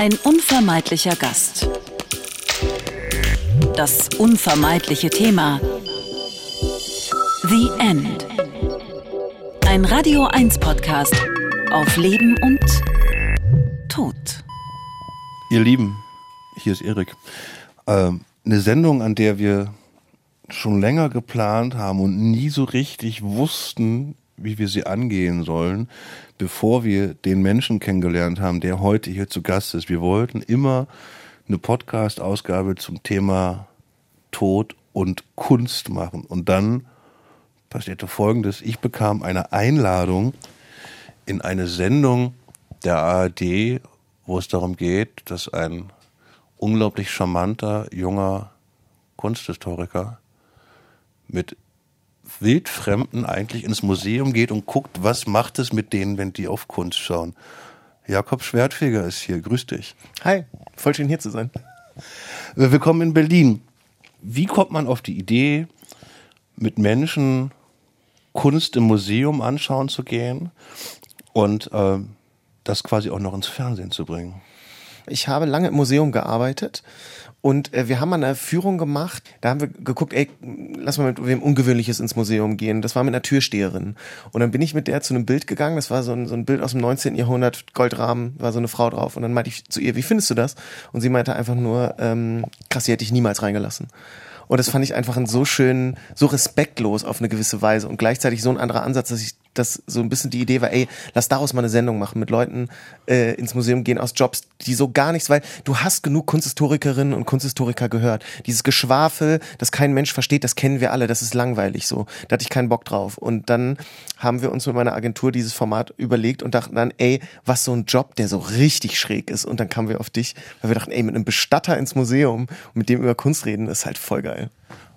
Ein unvermeidlicher Gast. Das unvermeidliche Thema. The End. Ein Radio 1 Podcast auf Leben und Tod. Ihr Lieben, hier ist Erik. Ähm, eine Sendung, an der wir schon länger geplant haben und nie so richtig wussten, wie wir sie angehen sollen, bevor wir den Menschen kennengelernt haben, der heute hier zu Gast ist. Wir wollten immer eine Podcast-Ausgabe zum Thema Tod und Kunst machen. Und dann passierte Folgendes. Ich bekam eine Einladung in eine Sendung der ARD, wo es darum geht, dass ein unglaublich charmanter, junger Kunsthistoriker mit Wildfremden eigentlich ins Museum geht und guckt, was macht es mit denen, wenn die auf Kunst schauen. Jakob Schwertfeger ist hier. Grüß dich. Hi, voll schön hier zu sein. Willkommen in Berlin. Wie kommt man auf die Idee, mit Menschen Kunst im Museum anschauen zu gehen und äh, das quasi auch noch ins Fernsehen zu bringen? Ich habe lange im Museum gearbeitet und äh, wir haben eine Führung gemacht, da haben wir geguckt, ey, lass mal mit wem Ungewöhnliches ins Museum gehen. Das war mit einer Türsteherin. Und dann bin ich mit der zu einem Bild gegangen, das war so ein, so ein Bild aus dem 19. Jahrhundert, Goldrahmen, war so eine Frau drauf. Und dann meinte ich zu ihr, wie findest du das? Und sie meinte einfach nur, ähm, krass, die hätte ich niemals reingelassen. Und das fand ich einfach ein so schön, so respektlos auf eine gewisse Weise und gleichzeitig so ein anderer Ansatz, dass ich das so ein bisschen die Idee war, ey, lass daraus mal eine Sendung machen, mit Leuten äh, ins Museum gehen aus Jobs, die so gar nichts, weil du hast genug Kunsthistorikerinnen und Kunsthistoriker gehört. Dieses Geschwafel, das kein Mensch versteht, das kennen wir alle, das ist langweilig so. Da hatte ich keinen Bock drauf. Und dann haben wir uns mit meiner Agentur dieses Format überlegt und dachten dann, ey, was so ein Job, der so richtig schräg ist. Und dann kamen wir auf dich, weil wir dachten, ey, mit einem Bestatter ins Museum und mit dem über Kunst reden, ist halt voll geil.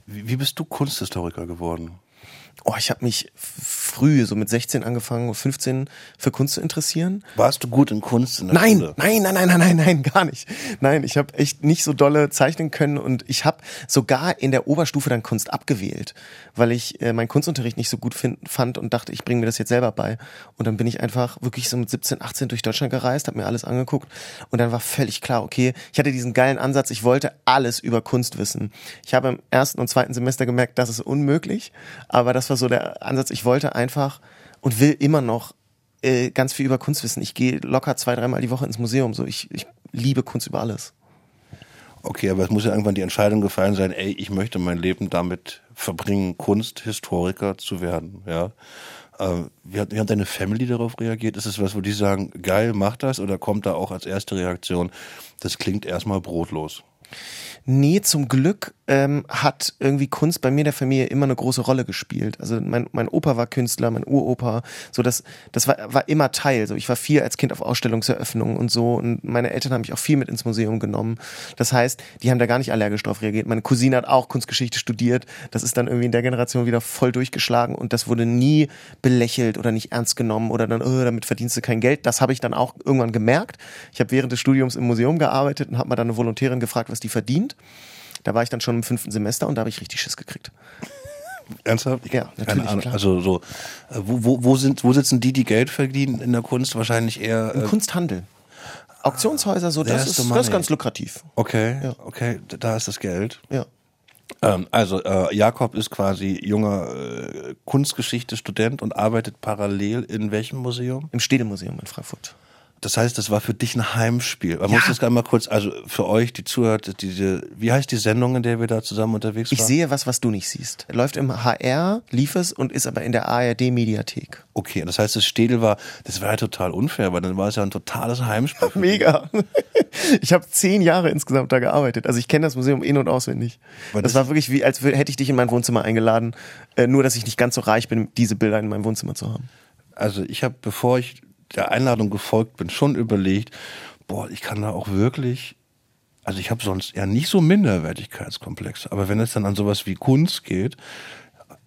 Wie, wie bist du Kunsthistoriker geworden? Oh, ich habe mich früh, so mit 16 angefangen, 15 für Kunst zu interessieren. Warst du gut in Kunst in nein, Schule? Nein, nein, nein, nein, nein, nein, gar nicht. Nein, ich habe echt nicht so dolle zeichnen können und ich habe sogar in der Oberstufe dann Kunst abgewählt, weil ich äh, meinen Kunstunterricht nicht so gut find, fand und dachte, ich bringe mir das jetzt selber bei. Und dann bin ich einfach wirklich so mit 17, 18 durch Deutschland gereist, habe mir alles angeguckt und dann war völlig klar, okay, ich hatte diesen geilen Ansatz, ich wollte alles über Kunst wissen. Ich habe im ersten und zweiten Semester gemerkt, das ist unmöglich, aber das war so der Ansatz, ich wollte einfach und will immer noch äh, ganz viel über Kunst wissen. Ich gehe locker zwei, dreimal die Woche ins Museum. So, ich, ich liebe Kunst über alles. Okay, aber es muss ja irgendwann die Entscheidung gefallen sein, ey, ich möchte mein Leben damit verbringen, Kunsthistoriker zu werden, ja. Äh, wie, hat, wie hat deine Family darauf reagiert? Ist es was, wo die sagen, geil, mach das? Oder kommt da auch als erste Reaktion, das klingt erstmal brotlos? Nee, zum Glück ähm, hat irgendwie Kunst bei mir in der Familie immer eine große Rolle gespielt. Also mein, mein Opa war Künstler, mein Uropa, so das, das war, war immer Teil. So ich war viel als Kind auf Ausstellungseröffnungen und so und meine Eltern haben mich auch viel mit ins Museum genommen. Das heißt, die haben da gar nicht allergisch drauf reagiert. Meine Cousine hat auch Kunstgeschichte studiert. Das ist dann irgendwie in der Generation wieder voll durchgeschlagen und das wurde nie belächelt oder nicht ernst genommen oder dann, oh, damit verdienst du kein Geld. Das habe ich dann auch irgendwann gemerkt. Ich habe während des Studiums im Museum gearbeitet und habe mal dann eine Volontärin gefragt, was die verdient. Da war ich dann schon im fünften Semester und da habe ich richtig Schiss gekriegt. Ernsthaft? Ja, natürlich. Ahnung. Klar. Also so, äh, wo, wo, wo, sind, wo sitzen die, die Geld verdienen in der Kunst? Wahrscheinlich eher. Im Äh, Kunsthandel. Auktionshäuser, so, das is ist, das ist ganz lukrativ. okay, Ja. okay, da ist das Geld. Ja. Ähm, also äh, Jakob ist quasi junger äh, Kunstgeschichte-Student und arbeitet parallel in welchem Museum? Im Städelmuseum in Frankfurt. Das heißt, das war für dich ein Heimspiel. Man muss das gerade mal kurz, also für euch, die zuhört, diese, wie heißt die Sendung, in der wir da zusammen unterwegs Ich waren? sehe was, was du nicht siehst. Läuft im HR, lief es und ist aber in der ARD-Mediathek. Okay, das heißt, das Städel war, das war ja total unfair, weil dann war es ja ein totales Heimspiel. Mega. Ich habe zehn Jahre insgesamt da gearbeitet. Also ich kenne das Museum in- und auswendig. Das, das- war wirklich wie, als hätte ich dich in mein Wohnzimmer eingeladen. Äh, nur, dass ich nicht ganz so reich bin, diese Bilder in meinem Wohnzimmer zu haben. Also ich habe, bevor ich der Einladung gefolgt bin, schon überlegt, boah, ich kann da auch wirklich, also ich habe sonst eher nicht so Minderwertigkeitskomplexe, aber wenn es dann an sowas wie Kunst geht,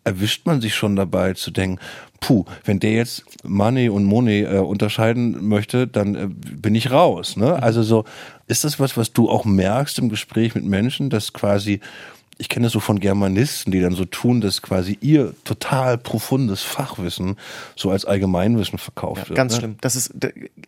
erwischt man sich schon dabei zu denken, puh, wenn der jetzt Money und Money äh, unterscheiden möchte, dann äh, bin ich raus. Ne? Also so, ist das was, was du auch merkst im Gespräch mit Menschen, dass quasi ich kenne es so von Germanisten, die dann so tun, dass quasi ihr total profundes Fachwissen so als Allgemeinwissen verkauft Ja, wird. ganz ne? schlimm. Das ist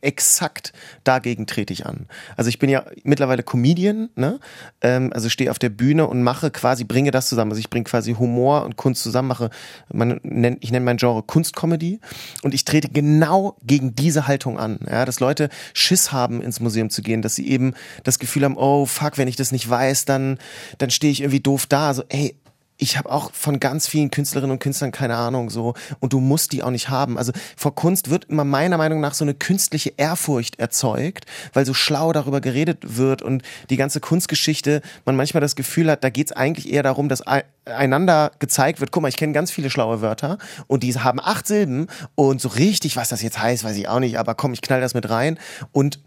exakt dagegen trete ich an. Also ich bin ja mittlerweile Comedian, ne? Ähm, also stehe auf der Bühne und mache quasi, bringe das zusammen. Also ich bringe quasi Humor und Kunst zusammen, mache, man nennt, ich nenne mein Genre Kunstcomedy und ich trete genau gegen diese Haltung an. Ja, dass Leute Schiss haben, ins Museum zu gehen, dass sie eben das Gefühl haben, oh fuck, wenn ich das nicht weiß, dann, dann stehe ich irgendwie doof da. Also, ey, ich habe auch von ganz vielen Künstlerinnen und Künstlern keine Ahnung so und du musst die auch nicht haben. Also vor Kunst wird immer meiner Meinung nach so eine künstliche Ehrfurcht erzeugt, weil so schlau darüber geredet wird und die ganze Kunstgeschichte, man manchmal das Gefühl hat, da geht's eigentlich eher darum, dass ei- einander gezeigt wird, guck mal, ich kenne ganz viele schlaue Wörter und die haben acht Silben und so richtig, was das jetzt heißt, weiß ich auch nicht, aber komm, ich knall das mit rein und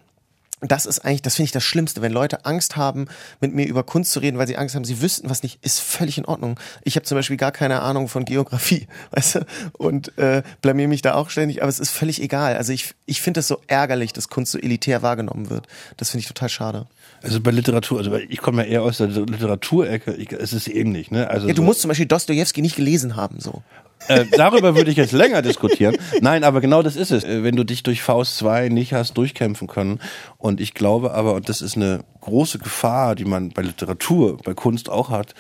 das ist eigentlich, das finde ich das Schlimmste, wenn Leute Angst haben, mit mir über Kunst zu reden, weil sie Angst haben, sie wüssten was nicht, ist völlig in Ordnung. Ich habe zum Beispiel gar keine Ahnung von Geografie, weißt du, und äh, blamier mich da auch ständig, aber es ist völlig egal. Also ich, ich finde es so ärgerlich, dass Kunst so elitär wahrgenommen wird. Das finde ich total schade. Also bei Literatur, also ich komme ja eher aus der Literaturecke, ich, es ist ähnlich, ne? Also Ja, du so, musst zum Beispiel Dostoevsky nicht gelesen haben, so. Äh, darüber würde ich jetzt länger diskutieren. Nein, aber genau das ist es. Äh, Wenn du dich durch Faust 2 nicht hast durchkämpfen können. Und ich glaube aber, und das ist eine große Gefahr, die man bei Literatur, bei Kunst auch hat,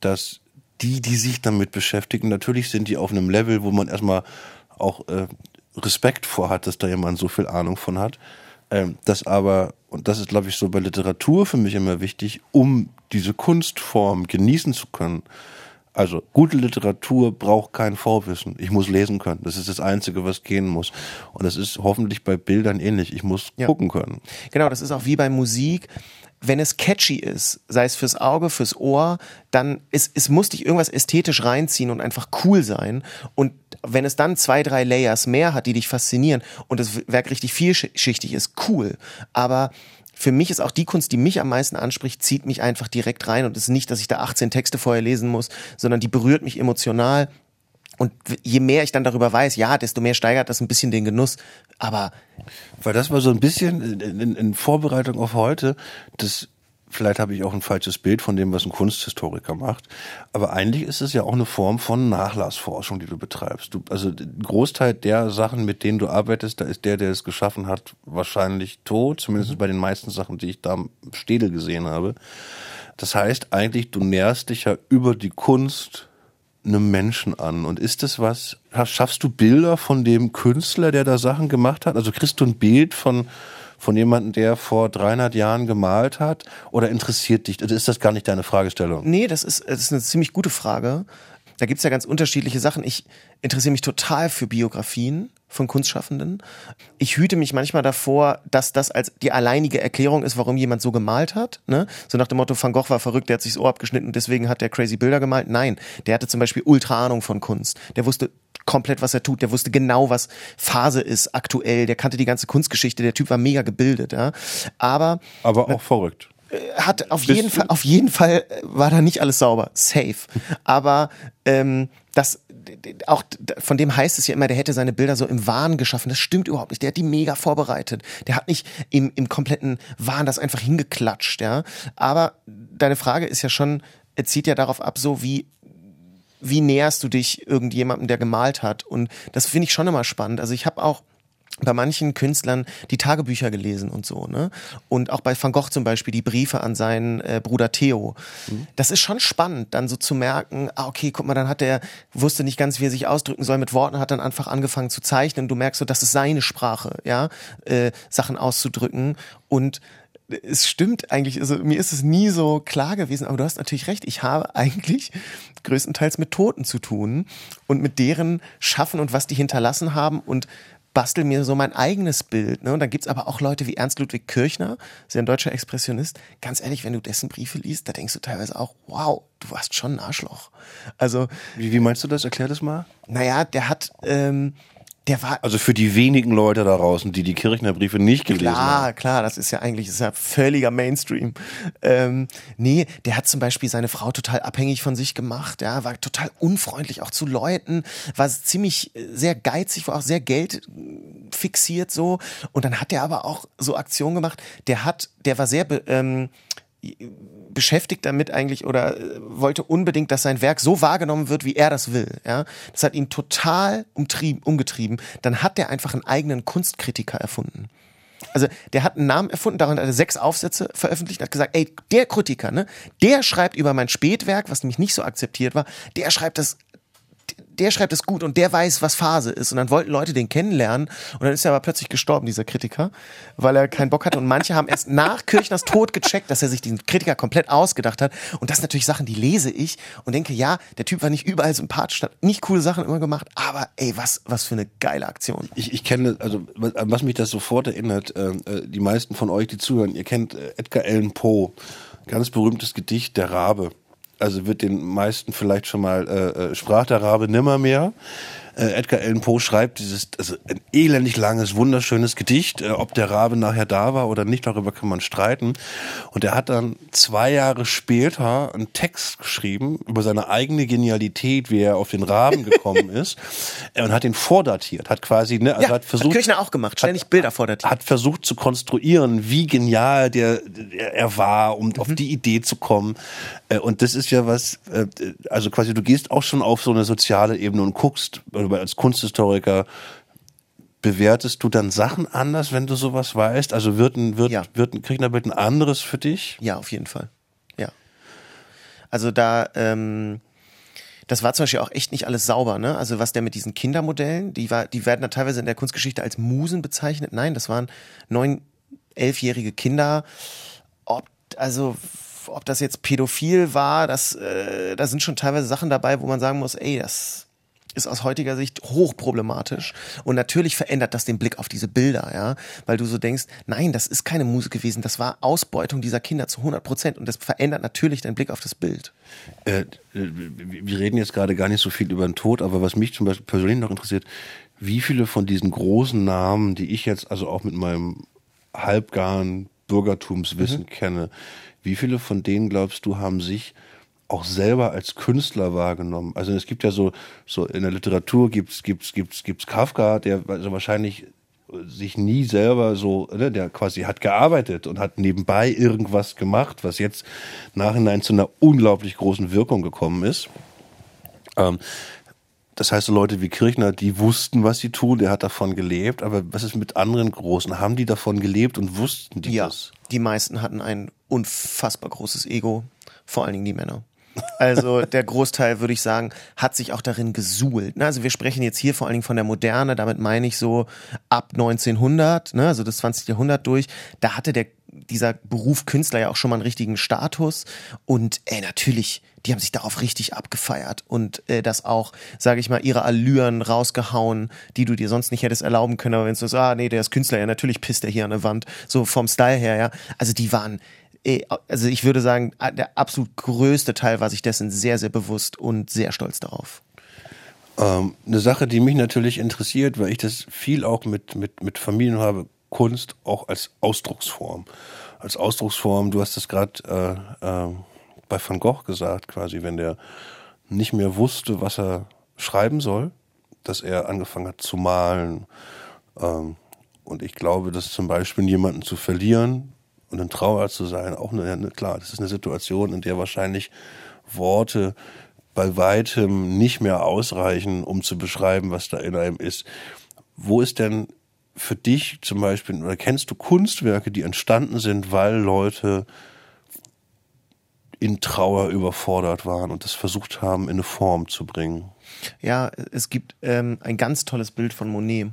dass die, die sich damit beschäftigen, natürlich sind die auf einem Level, wo man erstmal auch äh, Respekt vor hat, dass da jemand so viel Ahnung von hat. Ähm, das aber, und das ist, glaube ich, so bei Literatur für mich immer wichtig, um diese Kunstform genießen zu können. Also gute Literatur braucht kein Vorwissen. Ich muss lesen können. Das ist das Einzige, was gehen muss. Und das ist hoffentlich bei Bildern ähnlich. Ich muss Ja. gucken können. Genau, das ist auch wie bei Musik. Wenn es catchy ist, sei es fürs Auge, fürs Ohr, dann es, es muss dich irgendwas ästhetisch reinziehen und einfach cool sein. Und wenn es dann zwei, drei Layers mehr hat, die dich faszinieren und das Werk richtig vielschichtig ist, cool. Aber für mich ist auch die Kunst, die mich am meisten anspricht, zieht mich einfach direkt rein und es ist nicht, dass ich da 18 Texte vorher lesen muss, sondern die berührt mich emotional. Und je mehr ich dann darüber weiß, ja, desto mehr steigert das ein bisschen den Genuss. Aber Weil das war so ein bisschen in, in, in Vorbereitung auf heute, das vielleicht habe ich auch ein falsches Bild von dem, was ein Kunsthistoriker macht, aber eigentlich ist es ja auch eine Form von Nachlassforschung, die du betreibst. Du, also ein Großteil der Sachen, mit denen du arbeitest, da ist der, der es geschaffen hat, wahrscheinlich tot, zumindest bei den meisten Sachen, die ich da am Städel gesehen habe. Das heißt eigentlich, du näherst dich ja über die Kunst einem Menschen an. Und ist das was, schaffst du Bilder von dem Künstler, der da Sachen gemacht hat? Also kriegst du ein Bild von, von jemandem, der vor 300 Jahren gemalt hat? Oder interessiert dich, ist das gar nicht deine Fragestellung? Nee, das ist, das ist eine ziemlich gute Frage. Da gibt's ja ganz unterschiedliche Sachen. Ich interessiere mich total für Biografien von Kunstschaffenden. Ich hüte mich manchmal davor, dass das als die alleinige Erklärung ist, warum jemand so gemalt hat. Ne? So nach dem Motto, Van Gogh war verrückt, der hat sich das Ohr abgeschnitten, deswegen hat der crazy Bilder gemalt. Nein, der hatte zum Beispiel ultra Ahnung von Kunst. Der wusste komplett, was er tut. Der wusste genau, was Phase ist aktuell. Der kannte die ganze Kunstgeschichte. Der Typ war mega gebildet. Ja? Aber Aber auch verrückt. hat auf Bist jeden Fall, auf jeden Fall äh, war da nicht alles sauber, safe. Aber ähm, das auch von dem heißt es ja immer, der hätte seine Bilder so im Wahn geschaffen. Das stimmt überhaupt nicht. Der hat die mega vorbereitet. Der hat nicht im, im kompletten Wahn das einfach hingeklatscht, ja. Aber deine Frage ist ja schon, er zieht ja darauf ab, so wie wie näherst du dich irgendjemandem, der gemalt hat? Und das finde ich schon immer spannend. Also ich habe auch bei manchen Künstlern die Tagebücher gelesen und so, ne? Und auch bei Van Gogh zum Beispiel die Briefe an seinen äh, Bruder Theo. Das ist schon spannend, dann so zu merken, ah, okay, guck mal, dann hat er, wusste nicht ganz, wie er sich ausdrücken soll mit Worten, hat dann einfach angefangen zu zeichnen. Du merkst so, das ist seine Sprache, ja, äh, Sachen auszudrücken. Und es stimmt eigentlich, also mir ist es nie so klar gewesen, aber du hast natürlich recht, ich habe eigentlich größtenteils mit Toten zu tun und mit deren Schaffen und was die hinterlassen haben und bastel mir so mein eigenes Bild. Ne? Und dann gibt's aber auch Leute wie Ernst Ludwig Kirchner, ja ein deutscher Expressionist. Ganz ehrlich, wenn du dessen Briefe liest, da denkst du teilweise auch, wow, du warst schon ein Arschloch. Also, Wie, wie meinst du das? Erklär das mal. naja, der hat, ähm, der war Also für die wenigen Leute da draußen, die die Kirchner Briefe nicht gelesen haben. Klar, klar, das ist ja eigentlich ist ja völliger Mainstream. Ähm, nee, der hat zum Beispiel seine Frau total abhängig von sich gemacht, ja, war total unfreundlich auch zu Leuten, war ziemlich äh, sehr geizig, war auch sehr Geld äh, fixiert so. Und dann hat er aber auch so Aktionen gemacht. Der hat, der war sehr ähm, beschäftigt damit eigentlich oder äh, wollte unbedingt, dass sein Werk so wahrgenommen wird, wie er das will. Ja, das hat ihn total umtrieben, umgetrieben. Dann hat er einfach einen eigenen Kunstkritiker erfunden. Also der hat einen Namen erfunden, daran hat er sechs Aufsätze veröffentlicht, hat gesagt, ey, der Kritiker, ne, der schreibt über mein Spätwerk, was nämlich nicht so akzeptiert war, der schreibt das der schreibt es gut und der weiß, was Phase ist. Und dann wollten Leute den kennenlernen und dann ist er aber plötzlich gestorben, dieser Kritiker, weil er keinen Bock hatte. Und manche haben erst nach Kirchners Tod gecheckt, dass er sich diesen Kritiker komplett ausgedacht hat. Und das sind natürlich Sachen, die lese ich und denke, ja, der Typ war nicht überall sympathisch, hat nicht coole Sachen immer gemacht, aber ey, was, was für eine geile Aktion. Ich, ich kenne, also was mich das sofort erinnert, äh, äh, die meisten von euch, die zuhören, ihr kennt äh, Edgar Allan Poe, ganz berühmtes Gedicht, Der Rabe also wird den meisten vielleicht schon mal äh, äh sprach der Rabe nimmermehr äh, Edgar Allan Poe schreibt dieses, also ein elendig langes, wunderschönes Gedicht. Äh, ob der Rabe nachher da war oder nicht, darüber kann man streiten. Und er hat dann zwei Jahre später einen Text geschrieben über seine eigene Genialität, wie er auf den Raben gekommen ist. Äh, und hat ihn vordatiert, hat quasi, ne, also ja, hat versucht. Hat Kirchner auch gemacht, ständig hat, Bilder vordatiert. Hat versucht zu konstruieren, wie genial der, der er war, um mhm. auf die Idee zu kommen. Äh, und das ist ja was, äh, also quasi, du gehst auch schon auf so eine soziale Ebene und guckst, als Kunsthistoriker bewertest du dann Sachen anders, wenn du sowas weißt? Also wird ein, wird, ja. wird ein Kriegnerbild ein anderes für dich? Ja, auf jeden Fall. Ja. Also da, ähm, das war zum Beispiel auch echt nicht alles sauber, ne? Also was der mit diesen Kindermodellen, die war, die werden da teilweise in der Kunstgeschichte als Musen bezeichnet. Nein, das waren neun, elfjährige Kinder. Ob, also ob das jetzt pädophil war, das, äh, da sind schon teilweise Sachen dabei, wo man sagen muss, ey, das ist aus heutiger Sicht hochproblematisch. Und natürlich verändert das den Blick auf diese Bilder, ja. Weil du so denkst, nein, das ist keine Musik gewesen, das war Ausbeutung dieser Kinder zu 100 Prozent. Und das verändert natürlich deinen Blick auf das Bild. Äh, wir reden jetzt gerade gar nicht so viel über den Tod, aber was mich zum Beispiel persönlich noch interessiert, wie viele von diesen großen Namen, die ich jetzt also auch mit meinem halbgaren Bürgertumswissen mhm. kenne, wie viele von denen glaubst du haben sich auch selber als Künstler wahrgenommen. Also es gibt ja so, so in der Literatur gibt's, gibt's, gibt's, gibt's Kafka, der also wahrscheinlich sich nie selber so, ne, der quasi hat gearbeitet und hat nebenbei irgendwas gemacht, was jetzt nachhinein zu einer unglaublich großen Wirkung gekommen ist. Ähm, das heißt, so Leute wie Kirchner, die wussten, was sie tun, der hat davon gelebt. Aber was ist mit anderen Großen? Haben die davon gelebt und wussten die ja, das? Die meisten hatten ein unfassbar großes Ego, vor allen Dingen die Männer. Also der Großteil, würde ich sagen, hat sich auch darin gesuhlt. Ne? Also wir sprechen jetzt hier vor allen Dingen von der Moderne, damit meine ich so ab 1900, ne? also das 20. Jahrhundert durch. Da hatte der dieser Beruf Künstler ja auch schon mal einen richtigen Status und ey, natürlich, die haben sich darauf richtig abgefeiert und äh, das auch, sage ich mal, ihre Allüren rausgehauen, die du dir sonst nicht hättest erlauben können, aber wenn du so, ah nee, der ist Künstler, ja natürlich pisst er hier an der Wand, so vom Style her, ja. Also die waren also ich würde sagen, der absolut größte Teil war sich dessen sehr, sehr bewusst und sehr stolz darauf. Ähm, eine Sache, die mich natürlich interessiert, weil ich das viel auch mit, mit, mit Familien habe, Kunst auch als Ausdrucksform. Als Ausdrucksform, du hast es gerade äh, äh, bei Van Gogh gesagt, quasi, wenn der nicht mehr wusste, was er schreiben soll, dass er angefangen hat zu malen. Ähm, und ich glaube, dass zum Beispiel jemanden zu verlieren, und in Trauer zu sein, auch eine, klar, das ist eine Situation, in der wahrscheinlich Worte bei weitem nicht mehr ausreichen, um zu beschreiben, was da in einem ist. Wo ist denn für dich zum Beispiel, oder kennst du Kunstwerke, die entstanden sind, weil Leute in Trauer überfordert waren und das versucht haben, in eine Form zu bringen? Ja, es gibt ähm, ein ganz tolles Bild von Monet.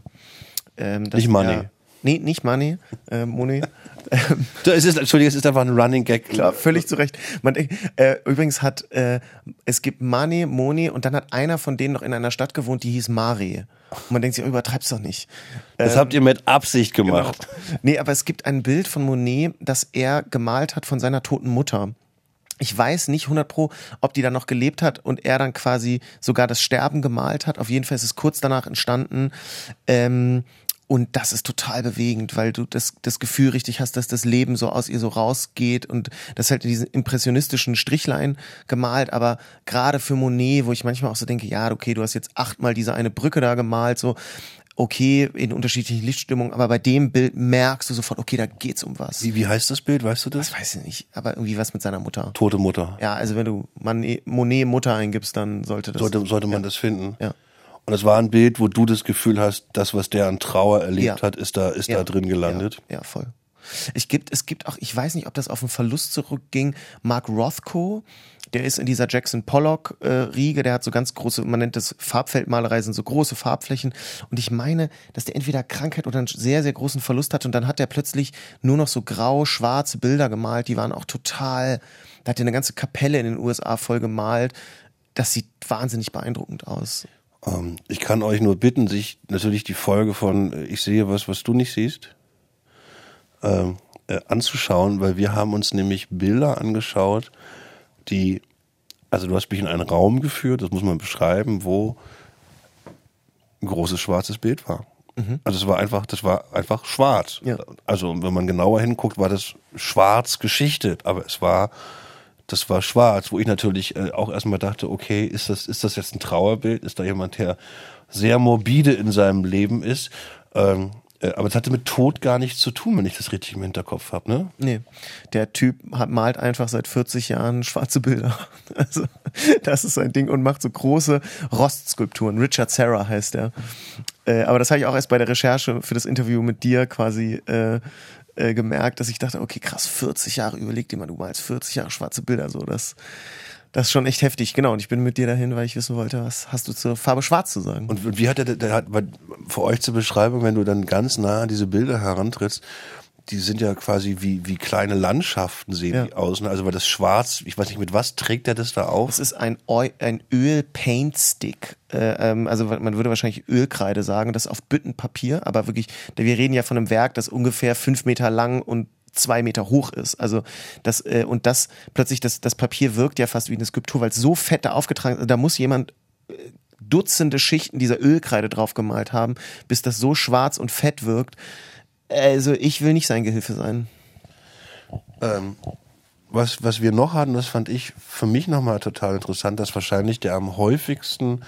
Ähm, Nicht Manet. Nee, nicht Money, äh, Monet. es ist, Entschuldigung, es ist einfach ein Running Gag. Klar, völlig zu Recht. Man, äh, übrigens hat, äh, es gibt Mani, Moni und dann hat einer von denen noch in einer Stadt gewohnt, die hieß Mari. Und man denkt sich, oh, übertreib's doch nicht. Das ähm, habt ihr mit Absicht gemacht. Genau. Nee, aber es gibt ein Bild von Monet, das er gemalt hat von seiner toten Mutter. Ich weiß nicht 100 pro, ob die dann noch gelebt hat und er dann quasi sogar das Sterben gemalt hat. Auf jeden Fall ist es kurz danach entstanden. Ähm, und das ist total bewegend, weil du das, das Gefühl richtig hast, dass das Leben so aus ihr so rausgeht und das halt diese impressionistischen Strichlein gemalt, aber gerade für Monet, wo ich manchmal auch so denke, ja, okay, du hast jetzt achtmal diese eine Brücke da gemalt, so, okay, in unterschiedlichen Lichtstimmungen, aber bei dem Bild merkst du sofort, okay, da geht's um was. Wie, wie heißt das Bild, weißt du das? Das weiß ich nicht, aber irgendwie was mit seiner Mutter. Tote Mutter. Ja, also wenn du Monet Mutter eingibst, dann sollte das. Sollte, sollte man das finden. Ja. Und es war ein Bild, wo du das Gefühl hast, das, was der an Trauer erlebt Ja. hat, ist da, ist Ja. da drin gelandet. Ja, ja, voll. Es gibt, es gibt auch, ich weiß nicht, ob das auf einen Verlust zurückging. Mark Rothko, der ist in dieser Jackson Pollock äh, der hat so ganz große, man nennt das Farbfeldmalerei, sind so große Farbflächen. Und ich meine, dass der entweder Krankheit oder einen sehr, sehr großen Verlust hatte. Und dann hat er plötzlich nur noch so grau, schwarze Bilder gemalt. Die waren auch total, da hat er eine ganze Kapelle in den USA voll gemalt. Das sieht wahnsinnig beeindruckend aus. Ähm, ich kann euch nur bitten, sich natürlich die Folge von äh, Ich sehe was, was du nicht siehst, ähm, äh, anzuschauen, weil wir haben uns nämlich Bilder angeschaut, die, also du hast mich in einen Raum geführt, das muss man beschreiben, wo ein großes schwarzes Bild war. Also es war einfach, das war einfach schwarz. Ja. Also wenn man genauer hinguckt, war das schwarz geschichtet, aber es war, das war schwarz, wo ich natürlich äh, auch erstmal dachte, okay, ist das, ist das jetzt ein Trauerbild? Ist da jemand, der sehr morbide in seinem Leben ist? Ähm, äh, aber es hatte mit Tod gar nichts zu tun, wenn ich das richtig im Hinterkopf habe, ne? Nee, der Typ hat, malt einfach seit 40 Jahren schwarze Bilder. Also, das ist sein Ding und macht so große Rostskulpturen. Richard Serra heißt er. Äh, aber das habe ich auch erst bei der Recherche für das Interview mit dir quasi äh, gemerkt, dass ich dachte, okay, krass, 40 Jahre, überleg dir mal, du malst 40 Jahre schwarze Bilder, so, das, das ist schon echt heftig. Genau, und ich bin mit dir dahin, weil ich wissen wollte, was hast du zur Farbe schwarz zu sagen? Und wie hat er, der hat, für euch zur Beschreibung, wenn du dann ganz nah an diese Bilder herantrittst, die sind ja quasi wie, wie kleine Landschaften sehen Ja. die aus. Ne? Also weil das Schwarz, ich weiß nicht, mit was trägt er das da auf? Es ist ein, Eu ein Öl-Paint-Stick. Äh, ähm, also man würde wahrscheinlich Ölkreide sagen, das ist auf Büttenpapier, aber wirklich, wir reden ja von einem Werk, das ungefähr fünf Meter lang und zwei Meter hoch ist. Also das, äh, und das plötzlich, das, das Papier wirkt ja fast wie eine Skulptur, weil es so fett da aufgetragen ist. Da muss jemand äh, Dutzende Schichten dieser Ölkreide drauf gemalt haben, bis das so schwarz und fett wirkt. Also ich will nicht sein Gehilfe sein. Ähm, was, was wir noch hatten, das fand ich für mich nochmal total interessant, dass wahrscheinlich der am häufigsten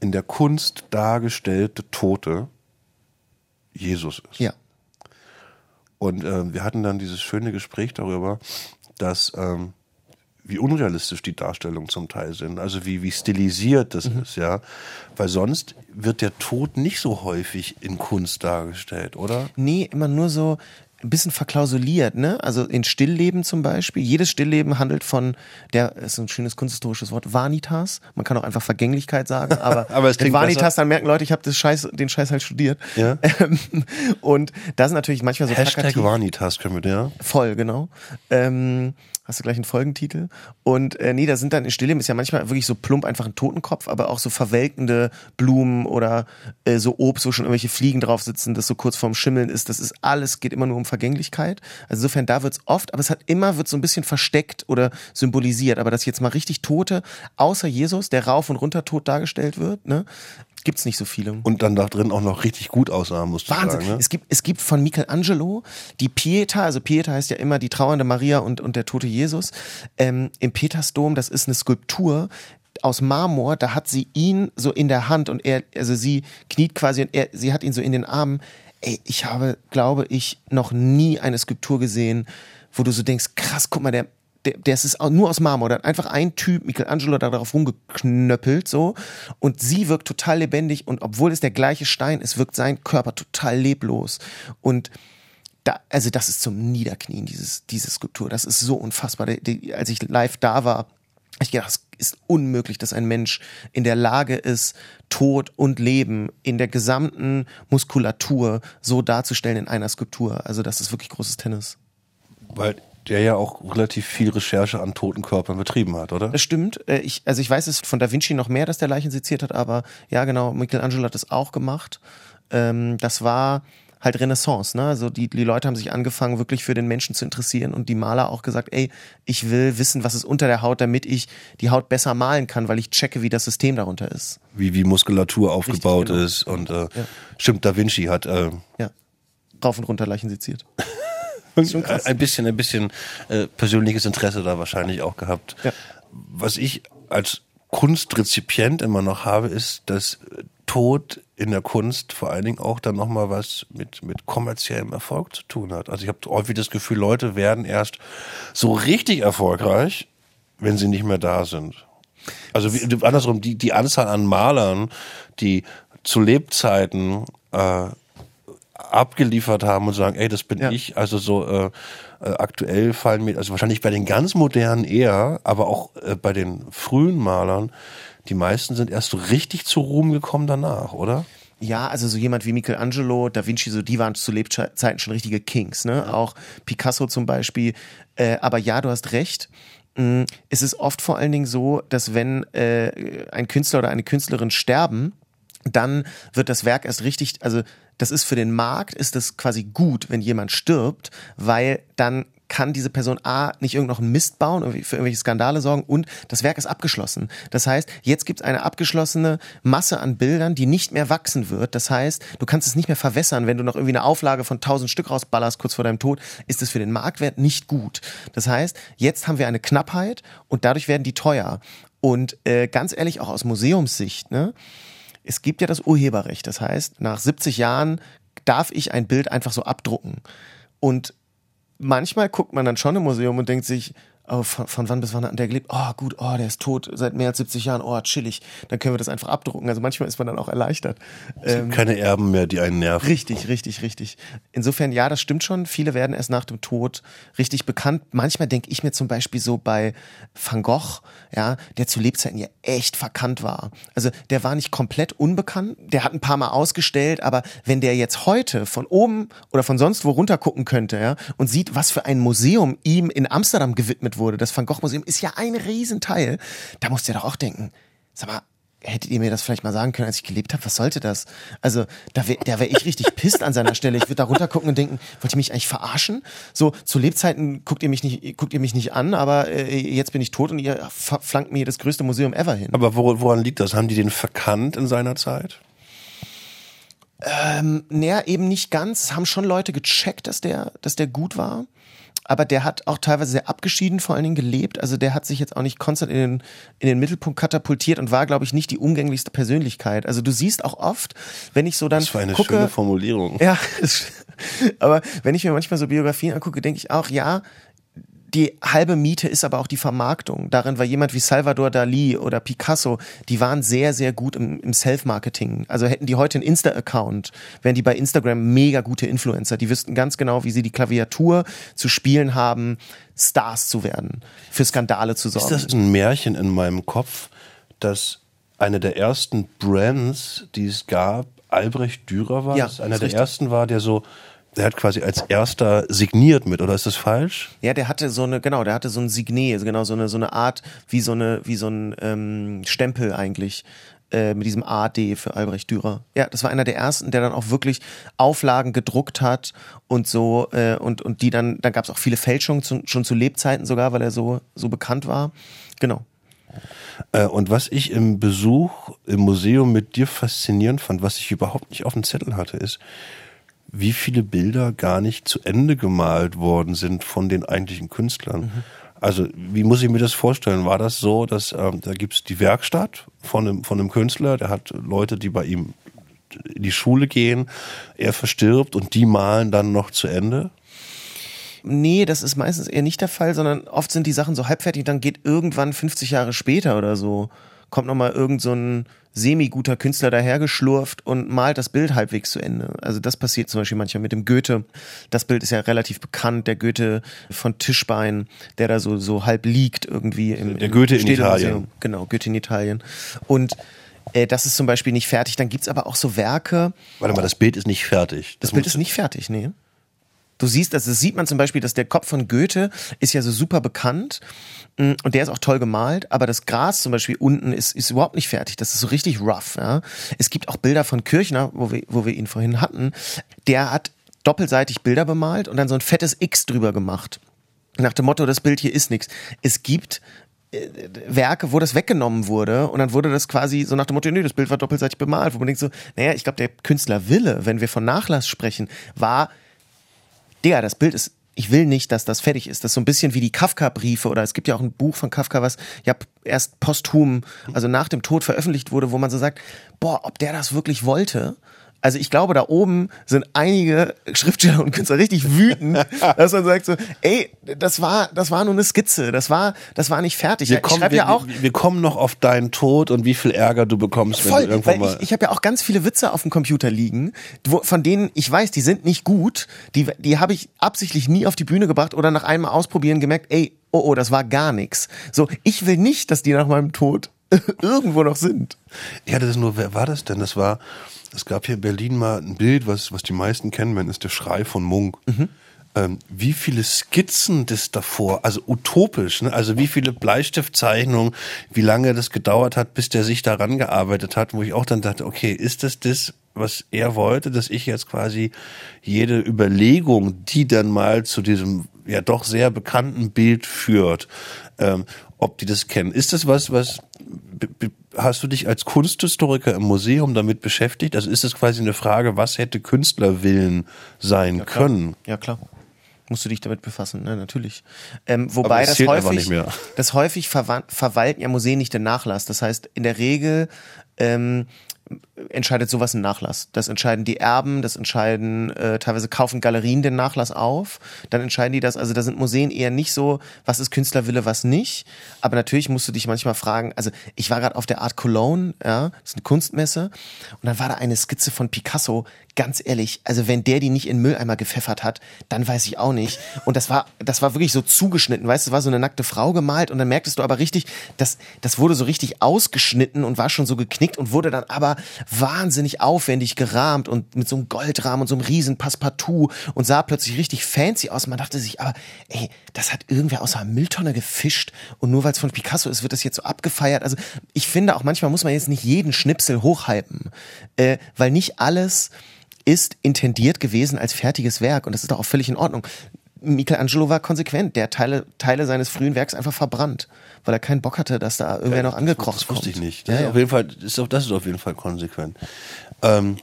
in der Kunst dargestellte Tote Jesus ist. Ja. Und ähm, wir hatten dann dieses schöne Gespräch darüber, dass ähm, wie unrealistisch die Darstellungen zum Teil sind, also wie, wie stilisiert das ist, ja. Weil sonst wird der Tod nicht so häufig in Kunst dargestellt, oder? Nee, immer nur so ein bisschen verklausuliert, ne? Also in Stillleben zum Beispiel. Jedes Stillleben handelt von der, ist ein schönes kunsthistorisches Wort, Vanitas. Man kann auch einfach Vergänglichkeit sagen, aber, Aber es Vanitas, besser. dann merken Leute, ich habe das Scheiß, den Scheiß halt studiert. Ja. Ähm, Und da sind natürlich manchmal so Hashtag plakativ- Vanitas können wir, ja. Voll, genau. Ähm, hast du gleich einen Folgentitel? Und äh, nee, da sind dann in Stillleben ist ja manchmal wirklich so plump einfach ein Totenkopf, aber auch so verwelkende Blumen oder äh, so Obst, wo schon irgendwelche Fliegen drauf sitzen, das so kurz vorm Schimmeln ist. Das ist alles, geht immer nur um Vergänglichkeit. Also insofern, da wird's oft, aber es hat immer, wird so ein bisschen versteckt oder symbolisiert. Aber dass jetzt mal richtig Tote, außer Jesus, der rauf und runter tot dargestellt wird, ne, gibt's nicht so viele. Und dann da drin auch noch richtig gut aussah, musst du Wahnsinn. sagen. Ne? Es gibt, es gibt von Michelangelo die Pieta, also Pieta heißt ja immer die trauernde Maria und, und der tote Jesus. Ähm, Im Petersdom, das ist eine Skulptur aus Marmor, da hat sie ihn so in der Hand und er, also sie kniet quasi und er, sie hat ihn so in den Armen. Ey, ich habe, glaube ich, noch nie eine Skulptur gesehen, wo du so denkst, krass, guck mal, der, der, der ist nur aus Marmor. Da hat einfach ein Typ, Michelangelo, da darauf rumgeknöppelt, so. Und sie wirkt total lebendig und obwohl es der gleiche Stein ist, wirkt sein Körper total leblos. Und da, also das ist zum Niederknien, dieses, diese Skulptur. Das ist so unfassbar. Die, die, als ich live da war, ich gedacht, es ist unmöglich, dass ein Mensch in der Lage ist, Tod und Leben in der gesamten Muskulatur so darzustellen in einer Skulptur. Also das ist wirklich großes Tennis. Weil der ja auch relativ viel Recherche an toten Körpern betrieben hat, oder? Das stimmt. Äh, Ich, also ich weiß es von Da Vinci noch mehr, dass der Leichen seziert hat, aber ja, genau, Michelangelo hat das auch gemacht. Ähm, das war halt Renaissance, ne? Also die, die Leute haben sich angefangen, wirklich für den Menschen zu interessieren und die Maler auch gesagt, ey, ich will wissen, was ist unter der Haut, damit ich die Haut besser malen kann, weil ich checke, wie das System darunter ist. Wie, wie Muskulatur aufgebaut genau. ist. Und äh, stimmt, Da Vinci hat äh, Ja. Rauf und runter Leichen seziert. ein bisschen, ein bisschen äh, persönliches Interesse da wahrscheinlich auch gehabt. Ja. Was ich als Kunstrezipient immer noch habe, ist, dass Tod in der Kunst vor allen Dingen auch dann nochmal was mit, mit kommerziellem Erfolg zu tun hat. Also ich habe häufig das Gefühl, Leute werden erst so richtig erfolgreich, wenn sie nicht mehr da sind. Also wie, andersrum, die, die Anzahl an Malern, die zu Lebzeiten äh, abgeliefert haben und sagen, ey, das bin ja. ich. Also so äh, äh, aktuell fallen mir, also wahrscheinlich bei den ganz modernen eher, aber auch äh, bei den frühen Malern, die meisten sind erst so richtig zu Ruhm gekommen danach, oder? Ja, also so jemand wie Michelangelo, Da Vinci, so die waren zu Lebzeiten schon richtige Kings, ne? Auch Picasso zum Beispiel. Äh, aber ja, du hast recht. Mm, es ist oft vor allen Dingen so, dass wenn äh, ein Künstler oder eine Künstlerin sterben, dann wird das Werk erst richtig, also das ist für den Markt, ist das quasi gut, wenn jemand stirbt, weil dann kann diese Person A nicht irgend noch einen Mist bauen, für irgendwelche Skandale sorgen und das Werk ist abgeschlossen. Das heißt, jetzt gibt es eine abgeschlossene Masse an Bildern, die nicht mehr wachsen wird. Das heißt, du kannst es nicht mehr verwässern. Wenn du noch irgendwie eine Auflage von 1000 Stück rausballerst kurz vor deinem Tod, ist es für den Marktwert nicht gut. Das heißt, jetzt haben wir eine Knappheit und dadurch werden die teuer. Und äh, ganz ehrlich, auch aus Museumssicht, ne? es gibt ja das Urheberrecht. Das heißt, nach 70 Jahren darf ich ein Bild einfach so abdrucken. Und manchmal guckt man dann schon im Museum und denkt sich, oh, von, von wann bis wann hat der gelebt? Oh, gut, oh, der ist tot seit mehr als 70 Jahren, oh, chillig. Dann können wir das einfach abdrucken. Also manchmal ist man dann auch erleichtert. Es gibt ähm, keine Erben mehr, die einen nerven. Richtig, richtig, richtig. Insofern, ja, das stimmt schon. Viele werden erst nach dem Tod richtig bekannt. Manchmal denke ich mir zum Beispiel so bei Van Gogh, ja, der zu Lebzeiten ja echt verkannt war. Also der war nicht komplett unbekannt, der hat ein paar Mal ausgestellt, aber wenn der jetzt heute von oben oder von sonst wo runter gucken könnte, ja, und sieht, was für ein Museum ihm in Amsterdam gewidmet wurde, das Van Gogh Museum ist ja ein Riesenteil, da musst du ja doch auch denken, sag mal, hättet ihr mir das vielleicht mal sagen können, als ich gelebt habe, was sollte das? Also, da wäre da wär ich richtig pisst an seiner Stelle. Ich würde da runtergucken und denken, wollt ihr mich eigentlich verarschen? So, zu Lebzeiten guckt ihr mich nicht, guckt ihr mich nicht an, aber äh, jetzt bin ich tot und ihr flankt mir das größte Museum ever hin. Aber woran liegt das? Haben die den verkannt in seiner Zeit? Ähm, naja, eben nicht ganz. Haben schon Leute gecheckt, dass der, dass der gut war aber der hat auch teilweise sehr abgeschieden vor allen Dingen gelebt. Also der hat sich jetzt auch nicht konstant in den, in den Mittelpunkt katapultiert und war, glaube ich, nicht die umgänglichste Persönlichkeit. Also du siehst auch oft, wenn ich so dann. Das war eine gucke, schöne Formulierung. Ja, aber wenn ich mir manchmal so Biografien angucke, denke ich auch, ja, die halbe Miete ist aber auch die Vermarktung. Darin war jemand wie Salvador Dali oder Picasso, die waren sehr, sehr gut im, im Self-Marketing. Also hätten die heute einen Insta-Account, wären die bei Instagram mega gute Influencer. Die wüssten ganz genau, wie sie die Klaviatur zu spielen haben, Stars zu werden, für Skandale zu sorgen. Ist das ein Märchen in meinem Kopf, dass eine der ersten Brands, die es gab, Albrecht Dürer war? Ja, das einer der richtig. ersten war, der so der hat quasi als erster signiert mit, oder ist das falsch? Ja, der hatte so eine, genau, der hatte so ein Signet, also genau so eine, so eine Art, wie so eine, wie so ein ähm, Stempel eigentlich äh, mit diesem AD für Albrecht Dürer. Ja, das war einer der ersten, der dann auch wirklich Auflagen gedruckt hat und so äh, und und die dann, dann gab es auch viele Fälschungen zu, schon zu Lebzeiten sogar, weil er so so bekannt war. Genau. Äh, und was ich im Besuch im Museum mit dir faszinierend fand, was ich überhaupt nicht auf dem Zettel hatte, ist, wie viele Bilder gar nicht zu Ende gemalt worden sind von den eigentlichen Künstlern. Mhm. Also wie muss ich mir das vorstellen? War das so, dass ähm, da gibt's die Werkstatt von einem, von einem Künstler, der hat Leute, die bei ihm in die Schule gehen, er verstirbt und die malen dann noch zu Ende? Nee, das ist meistens eher nicht der Fall, sondern oft sind die Sachen so halbfertig, dann geht irgendwann 50 Jahre später oder so kommt nochmal irgend so ein semi-guter Künstler dahergeschlurft und malt das Bild halbwegs zu Ende. Also das passiert zum Beispiel manchmal mit dem Goethe. Das Bild ist ja relativ bekannt, der Goethe von Tischbein, der da so, so halb liegt irgendwie im, Der Goethe in Italien. Genau, Goethe in Italien. Und äh, das ist zum Beispiel nicht fertig. Dann gibt's aber auch so Werke. Warte mal, das Bild ist nicht fertig. Das, das Bild ist nicht fertig, nee. Du siehst, also das sieht man zum Beispiel, dass der Kopf von Goethe ist ja so super bekannt mm, und der ist auch toll gemalt, aber das Gras zum Beispiel unten ist, ist überhaupt nicht fertig. Das ist so richtig rough. Ja. Es gibt auch Bilder von Kirchner, wo wir, wo wir ihn vorhin hatten. Der hat doppelseitig Bilder bemalt und dann so ein fettes X drüber gemacht. Nach dem Motto, das Bild hier ist nichts. Es gibt äh, Werke, wo das weggenommen wurde und dann wurde das quasi so nach dem Motto, nee, das Bild war doppelseitig bemalt, wo man denkt so, naja, ich glaube, der Künstler Wille, wenn wir von Nachlass sprechen, war Digga, das Bild ist ich will nicht, dass das fertig ist. Das ist so ein bisschen wie die Kafka-Briefe oder es gibt ja auch ein Buch von Kafka, was ja erst posthum, also nach dem Tod veröffentlicht wurde, wo man so sagt, boah, ob der das wirklich wollte also ich glaube, da oben sind einige Schriftsteller und Künstler richtig wütend, dass man sagt so, ey, das war, das war nur eine Skizze, das war, das war nicht fertig. Wir ich kommen, wir, ja auch, wir kommen noch auf deinen Tod und wie viel Ärger du bekommst, wenn Voll, du irgendwann weil mal. ich, ich habe ja auch ganz viele Witze auf dem Computer liegen, wo, von denen ich weiß, die sind nicht gut. Die, die habe ich absichtlich nie auf die Bühne gebracht oder nach einem Ausprobieren gemerkt, ey, oh, oh, das war gar nix. So, ich will nicht, dass die nach meinem Tod irgendwo noch sind. Ja, das ist nur, wer war das denn? Das war, es gab hier in Berlin mal ein Bild, was, was die meisten kennen, wenn ist der Schrei von Munk. Ähm, wie viele Skizzen das davor, also utopisch, ne? also wie viele Bleistiftzeichnungen, wie lange das gedauert hat, bis der sich daran gearbeitet hat, wo ich auch dann dachte, okay, ist das das, was er wollte, dass ich jetzt quasi jede Überlegung, die dann mal zu diesem ja doch sehr bekannten Bild führt, ähm, ob die das kennen. Ist das was, was hast du dich als Kunsthistoriker im Museum damit beschäftigt? Also ist es quasi eine Frage, was hätte Künstlerwillen sein können? Ja, klar. Musst du dich damit befassen, ne? natürlich. Ähm, wobei das einfach häufig, das häufig verwa- verwalten ja Museen nicht den Nachlass. Das heißt, in der Regel ähm, entscheidet sowas ein Nachlass. Das entscheiden die Erben, das entscheiden, äh, teilweise kaufen Galerien den Nachlass auf, dann entscheiden die das, also da sind Museen eher nicht so, was ist Künstlerwille, was nicht. Aber natürlich musst du dich manchmal fragen, also ich war gerade auf der Art Cologne, ja, das ist eine Kunstmesse, und dann war da eine Skizze von Picasso, ganz ehrlich, also wenn der die nicht in Mülleimer gepfeffert hat, dann weiß ich auch nicht. Und das war, das war wirklich so zugeschnitten, weißt du, war so eine nackte Frau gemalt und dann merktest du aber richtig, dass das wurde so richtig ausgeschnitten und war schon so geknickt und wurde dann aber wahnsinnig aufwendig gerahmt und mit so einem Goldrahmen und so einem riesen Passepartout und sah plötzlich richtig fancy aus. Man dachte sich, aber ey, das hat irgendwer aus einer Mülltonne gefischt und nur weil es von Picasso ist, wird das jetzt so abgefeiert. Also ich finde auch manchmal muss man jetzt nicht jeden Schnipsel hochhypen, äh, weil nicht alles ist intendiert gewesen als fertiges Werk und das ist doch auch völlig in Ordnung. Michelangelo war konsequent, der Teile, Teile seines frühen Werks einfach verbrannt, weil er keinen Bock hatte, dass da irgendwer noch angekrocht Das wusste kommt. ich nicht. Das, Ja, ist ja. Auf jeden Fall, ist auf, das ist auf jeden Fall konsequent. Ähm,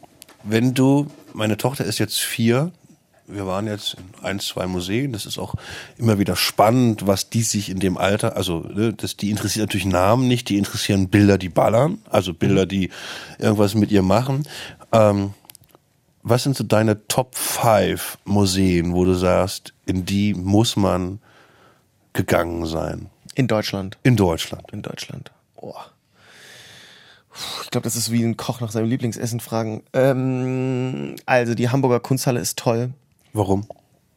wenn du, meine Tochter ist jetzt vier, wir waren jetzt in ein, zwei Museen, das ist auch immer wieder spannend, was die sich in dem Alter, also ne, das, die interessieren natürlich Namen nicht, die interessieren Bilder, die ballern, also Bilder, die irgendwas mit ihr machen. Ähm, was sind so deine Top 5 Museen, wo du sagst, in die muss man gegangen sein? In Deutschland. In Deutschland. In Deutschland. Oh. Ich glaube, das ist wie ein Koch nach seinem Lieblingsessen fragen. Ähm, also die Hamburger Kunsthalle ist toll, Warum?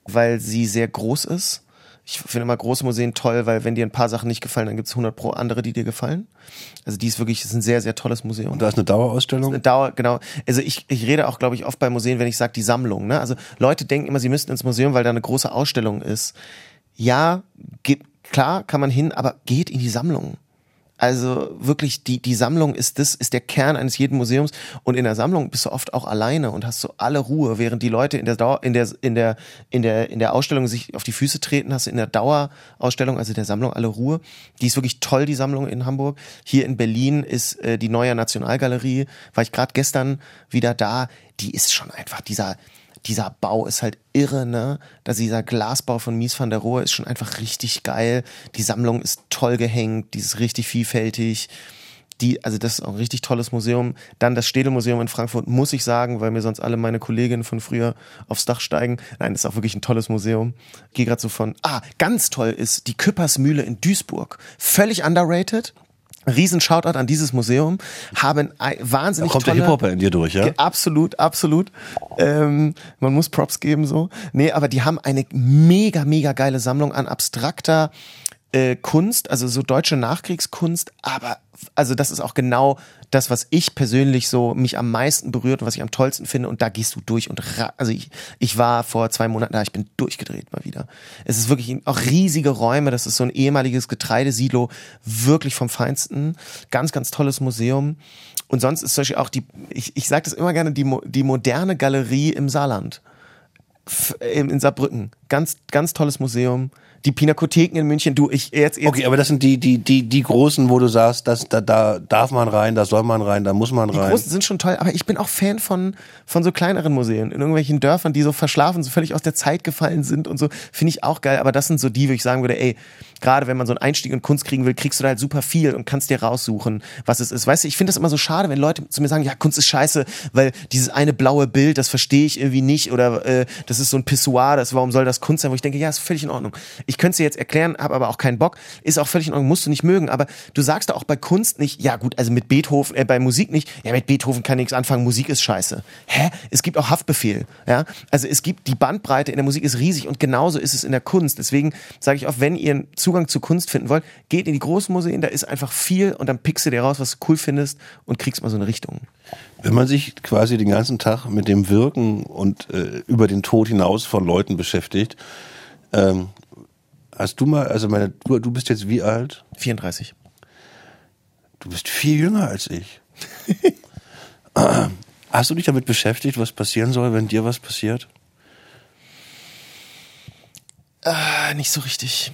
weil sie sehr groß ist. Ich finde immer große Museen toll, weil wenn dir ein paar Sachen nicht gefallen, dann gibt es 100 pro andere, die dir gefallen. Also die ist wirklich, ist ein sehr, sehr tolles Museum. Und da ist eine Dauerausstellung? Eine Dauer, genau. Also ich, ich rede auch, glaube ich, oft bei Museen, wenn ich sage, die Sammlung. Ne? Also Leute denken immer, sie müssten ins Museum, weil da eine große Ausstellung ist. Ja, geht, klar kann man hin, aber geht in die Sammlung. Also wirklich, die, die Sammlung ist das, ist der Kern eines jeden Museums. Und in der Sammlung bist du oft auch alleine und hast so alle Ruhe, während die Leute in der Dauer, in der, in der, in der, in der Ausstellung sich auf die Füße treten, hast du in der Dauerausstellung, also der Sammlung, alle Ruhe. Die ist wirklich toll, die Sammlung in Hamburg. Hier in Berlin ist äh, die neue Nationalgalerie, war ich gerade gestern wieder da. Die ist schon einfach dieser, dieser Bau ist halt irre, ne? dass dieser Glasbau von Mies van der Rohe ist schon einfach richtig geil. Die Sammlung ist toll gehängt, die ist richtig vielfältig. Die, also das ist auch ein richtig tolles Museum. Dann das Städelmuseum in Frankfurt, muss ich sagen, weil mir sonst alle meine Kolleginnen von früher aufs Dach steigen. Nein, das ist auch wirklich ein tolles Museum. Gehe gerade so von, ah, ganz toll ist die Küppersmühle in Duisburg. Völlig underrated. Riesen Shoutout an dieses Museum. Haben ein Da wahnsinnig kommt der tolle, Hip-Hopper in dir durch, ja? ja, absolut, absolut. Ähm, man muss Props geben so. Nee, aber die haben eine mega, mega geile Sammlung an abstrakter äh, Kunst, also so deutsche Nachkriegskunst, aber also das ist auch genau das, was ich persönlich so mich am meisten berührt und was ich am tollsten finde und da gehst du durch und ra also ich, ich war vor zwei Monaten da, ich bin durchgedreht mal wieder. Es ist wirklich auch riesige Räume, das ist so ein ehemaliges Getreidesilo, wirklich vom Feinsten, ganz, ganz tolles Museum und sonst ist zum Beispiel auch die, ich, ich sage das immer gerne, die, die moderne Galerie im Saarland. In Saarbrücken. Ganz, ganz tolles Museum. Die Pinakotheken in München, du, ich jetzt, jetzt Okay, aber das sind die, die, die, die großen, wo du sagst, dass, da, da darf man rein, da soll man rein, da muss man Die rein. großen sind schon toll, aber ich bin auch Fan von, von so kleineren Museen in irgendwelchen Dörfern, die so verschlafen, so völlig aus der Zeit gefallen sind und so. Finde ich auch geil, aber das sind so die, wo ich sagen würde, ey, gerade wenn man so einen Einstieg in Kunst kriegen will, kriegst du da halt super viel und kannst dir raussuchen, was es ist. Weißt du, ich finde das immer so schade, wenn Leute zu mir sagen, ja, Kunst ist scheiße, weil dieses eine blaue Bild, das verstehe ich irgendwie nicht oder äh, das ist so ein Pissoir, das, warum soll das Kunst sein? Wo ich denke, ja, ist völlig in Ordnung. Ich könnte es dir jetzt erklären, habe aber auch keinen Bock, ist auch völlig in Ordnung, musst du nicht mögen, aber du sagst da auch bei Kunst nicht, ja gut, also mit Beethoven, äh, bei Musik nicht, ja, mit Beethoven kann nichts anfangen, Musik ist scheiße. Hä? Es gibt auch Haftbefehl, ja? Also es gibt, die Bandbreite in der Musik ist riesig und genauso ist es in der Kunst. Deswegen sage ich auch, wenn ihr einen Zugang zu Kunst finden wollt, geht in die großen Museen, da ist einfach viel und dann pickst du dir raus, was du cool findest und kriegst mal so eine Richtung. Wenn man sich quasi den ganzen Tag mit dem Wirken und äh, über den Tod hinaus von Leuten beschäftigt, ähm, hast du mal, also meine, du, du bist jetzt wie alt? 34. Du bist viel jünger als ich. Hast du dich damit beschäftigt, was passieren soll, wenn dir was passiert? Ah, nicht so richtig.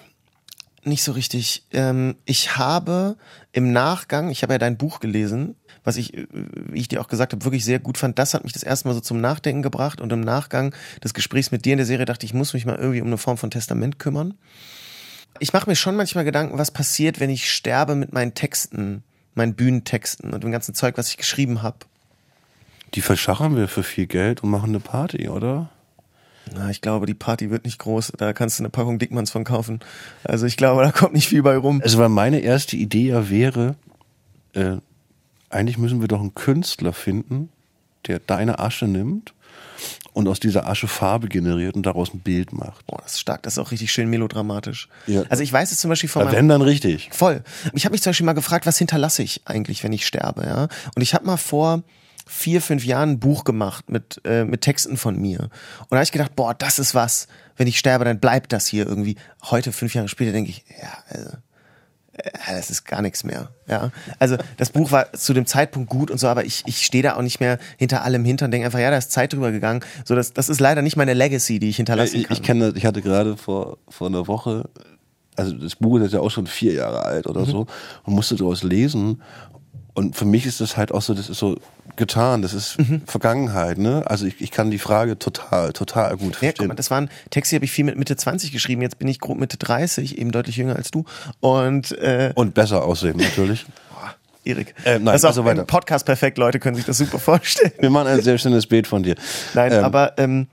Nicht so richtig. Ähm, ich habe im Nachgang, ich habe ja dein Buch gelesen, was ich, äh, wie ich dir auch gesagt habe, wirklich sehr gut fand. Das hat mich das erste Mal so zum Nachdenken gebracht und im Nachgang des Gesprächs mit dir in der Serie dachte ich, ich muss mich mal irgendwie um eine Form von Testament kümmern. Ich mache mir schon manchmal Gedanken, was passiert, wenn ich sterbe mit meinen Texten, meinen Bühnentexten und dem ganzen Zeug, was ich geschrieben habe. Die verschachern wir für viel Geld und machen eine Party, oder? Na, ich glaube, die Party wird nicht groß. Da kannst du eine Packung Dickmanns von kaufen. Also ich glaube, da kommt nicht viel bei rum. Also weil meine erste Idee ja wäre, äh, eigentlich müssen wir doch einen Künstler finden, der deine Asche nimmt und aus dieser Asche Farbe generiert und daraus ein Bild macht. Boah, das ist stark. Das ist auch richtig schön melodramatisch. Ja. Also ich weiß es zum Beispiel von Ja, meinem wenn dann richtig. Voll. Ich habe mich zum Beispiel mal gefragt, was hinterlasse ich eigentlich, wenn ich sterbe, ja? Und ich habe mal vor vier, fünf Jahren ein Buch gemacht mit, äh, mit Texten von mir. Und da habe ich gedacht, boah, das ist was. Wenn ich sterbe, dann bleibt das hier irgendwie. Heute, fünf Jahre später, denke ich, ja, also, äh, das ist gar nichts mehr. Ja, also das Buch war zu dem Zeitpunkt gut und so, aber ich, ich stehe da auch nicht mehr hinter allem hinter und denke einfach, ja, da ist Zeit drüber gegangen. So, das, das ist leider nicht meine Legacy, die ich hinterlassen Ich, kann. ich kenne, ich hatte gerade vor, vor einer Woche, also das Buch ist ja auch schon vier Jahre alt oder so, und musste daraus lesen. Und für mich ist das halt auch so, das ist so getan, das ist Vergangenheit, ne? Also ich, ich kann die Frage total, total gut Ja, guck verstehen. mal, das waren Texte, die habe ich viel mit Mitte 20 geschrieben. Jetzt bin ich grob Mitte 30, eben deutlich jünger als du. Und äh, und besser aussehen natürlich. Erik, Äh, nein, das ist auch also weiter. Podcast perfekt. Leute können sich das super vorstellen. Wir machen ein sehr schönes Bild von dir. Nein, Ähm, aber ähm,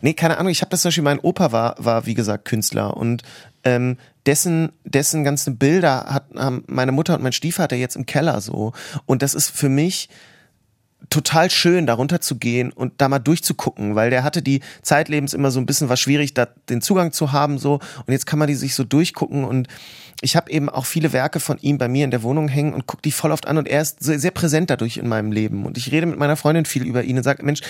nee, keine Ahnung. Ich habe das zum Beispiel. Mein Opa war war wie gesagt Künstler und ähm, dessen dessen ganze Bilder hat haben meine Mutter und mein Stiefvater jetzt im Keller so. Und das ist für mich total schön, darunter zu gehen und da mal durchzugucken, weil der hatte die zeitlebens immer so ein bisschen was schwierig, da den Zugang zu haben so und jetzt kann man die sich so durchgucken und ich habe eben auch viele Werke von ihm bei mir in der Wohnung hängen und guck die voll oft an und er ist sehr, sehr präsent dadurch in meinem Leben und ich rede mit meiner Freundin viel über ihn und sage, Mensch,